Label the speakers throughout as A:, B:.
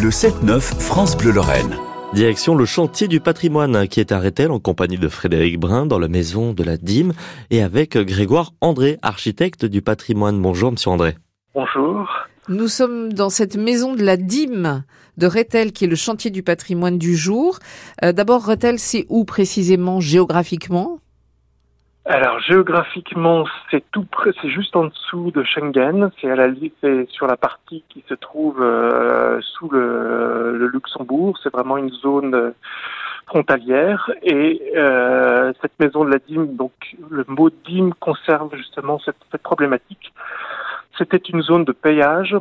A: Le 7-9 France Bleu Lorraine.
B: Direction le chantier du patrimoine qui est à Rethel en compagnie de Frédéric Brun dans la maison de la dîme et avec Grégoire André, architecte du patrimoine. Bonjour monsieur André.
C: Bonjour.
D: Nous sommes dans cette maison de la dîme de Rethel qui est le chantier du patrimoine du jour. Euh, D'abord Rethel c'est où précisément géographiquement?
C: Alors géographiquement, c'est tout c'est juste en dessous de Schengen. C'est à la c'est sur la partie qui se trouve euh, sous le, le, Luxembourg. C'est vraiment une zone euh, frontalière et euh, cette maison de la dîme, donc le mot dîme conserve justement cette, cette problématique. C'était une zone de payage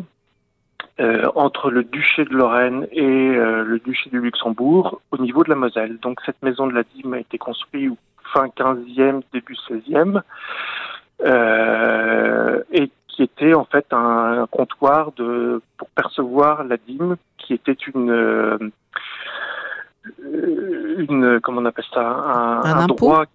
C: euh, entre le duché de Lorraine et euh, le duché du Luxembourg au niveau de la Moselle. Donc cette maison de la dîme a été construite fin 15e, début 16e, euh, et qui était en fait un, comptoir de pour percevoir la dîme, qui était une euh, une comment on appelle ça
D: un,
C: un,
D: un
C: droit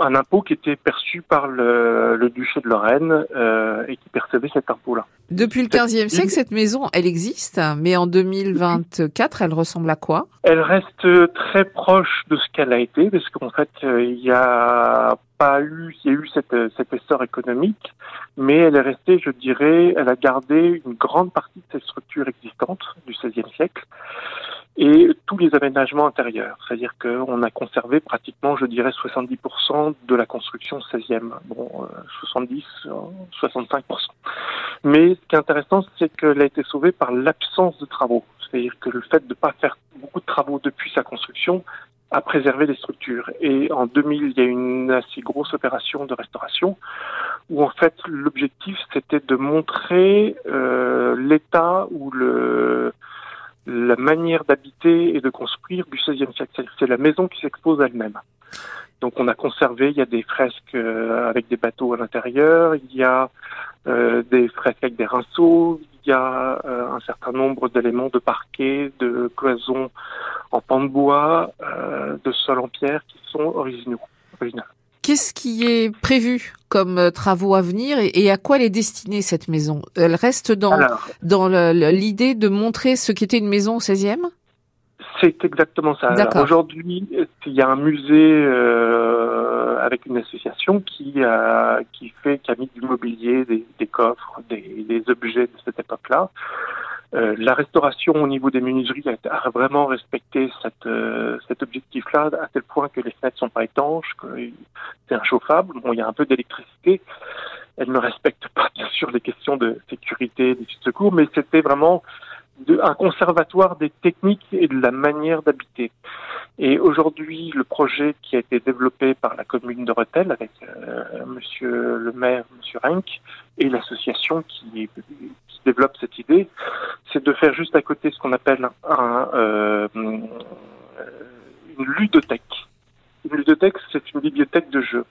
C: un impôt qui était perçu par le, le duché de Lorraine euh, et qui percevait cet impôt-là.
D: Depuis le 15e siècle, cette maison, elle existe, mais en 2024, elle ressemble à quoi?
C: Elle reste très proche de ce qu'elle a été, parce qu'en fait, il y a pas eu, il y a eu cette, cet essor économique, mais elle est restée, je dirais, elle a gardé une grande partie de ses structures existantes du XVIe siècle et tous les aménagements intérieurs. C'est-à-dire qu'on a conservé pratiquement, je dirais, 70% de la construction 16e. Bon, euh, 70, 65%. Mais ce qui est intéressant, c'est qu'elle a été sauvée par l'absence de travaux. C'est-à-dire que le fait de ne pas faire beaucoup de travaux depuis sa construction a préservé les structures. Et en 2000, il y a eu une assez grosse opération de restauration où en fait l'objectif c'était de montrer euh, l'état ou le la manière d'habiter et de construire du XVIe siècle. C'est la maison qui s'expose elle-même. Donc on a conservé, il y a des fresques euh, avec des bateaux à l'intérieur, il y a euh, des fresques avec des rinceaux, il y a euh, un certain nombre d'éléments de parquet, de cloisons en pan de bois, euh, de sol en pierre qui sont originaux. originaux.
D: Qu'est-ce qui est prévu comme euh, travaux à venir et, et, à quoi elle est destinée cette maison? Elle reste dans, Alors, dans l'idée de montrer ce qu'était une maison au 16e
C: C'est exactement ça. Aujourd'hui, il y a un musée euh, avec une association qui a, qui fait, qui a mis du mobilier, des, des coffres, des, des, objets de cette époque-là. Euh, la restauration au niveau des menuiseries a, vraiment respecté cette, euh, cet objectif-là à tel point que les fenêtres sont pas étanches, que c'est inchauffable. Bon, il y a un peu d'électricité. Elle ne respecte pas bien sûr les questions de sécurité, des secours, mais c'était vraiment un conservatoire des techniques et de la manière d'habiter. Et aujourd'hui, le projet qui a été développé par la commune de Rethel avec euh, Monsieur le maire, Monsieur Renck, et l'association qui, développe cette idée, c'est de faire juste à côté ce qu'on appelle un, euh, une ludothèque. Une ludothèque, c'est une bibliothèque de jeux.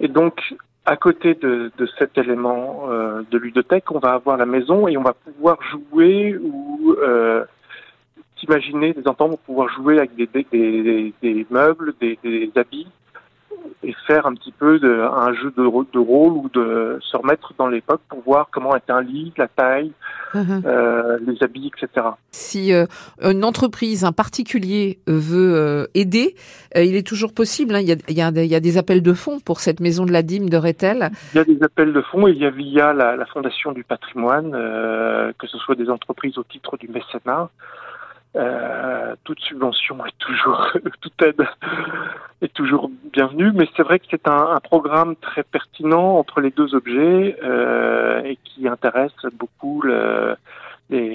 C: Et donc, à côté de, cet élément euh, de ludothèque, on va avoir la maison et on va pouvoir jouer ou euh, s'imaginer des enfants vont pouvoir jouer avec des meubles, des, habits et faire un petit peu de, un jeu de, de rôle ou de se remettre dans l'époque pour voir comment est un lit, la taille, -huh. euh, les habits, etc.
D: Si euh, une entreprise, un particulier veut euh, aider, euh, il est toujours possible. Hein, il, y a, il, y a, il, y a, des appels de fonds pour cette maison de la dîme de Rethel.
C: Il y a des appels de fonds. Il y a via la, la Fondation du patrimoine, que ce soit des entreprises au titre du mécénat. Euh, toute subvention est toujours, toute aide est toujours bienvenue, mais c'est vrai que c'est un, programme très pertinent entre les deux objets euh, et qui intéresse beaucoup le, les,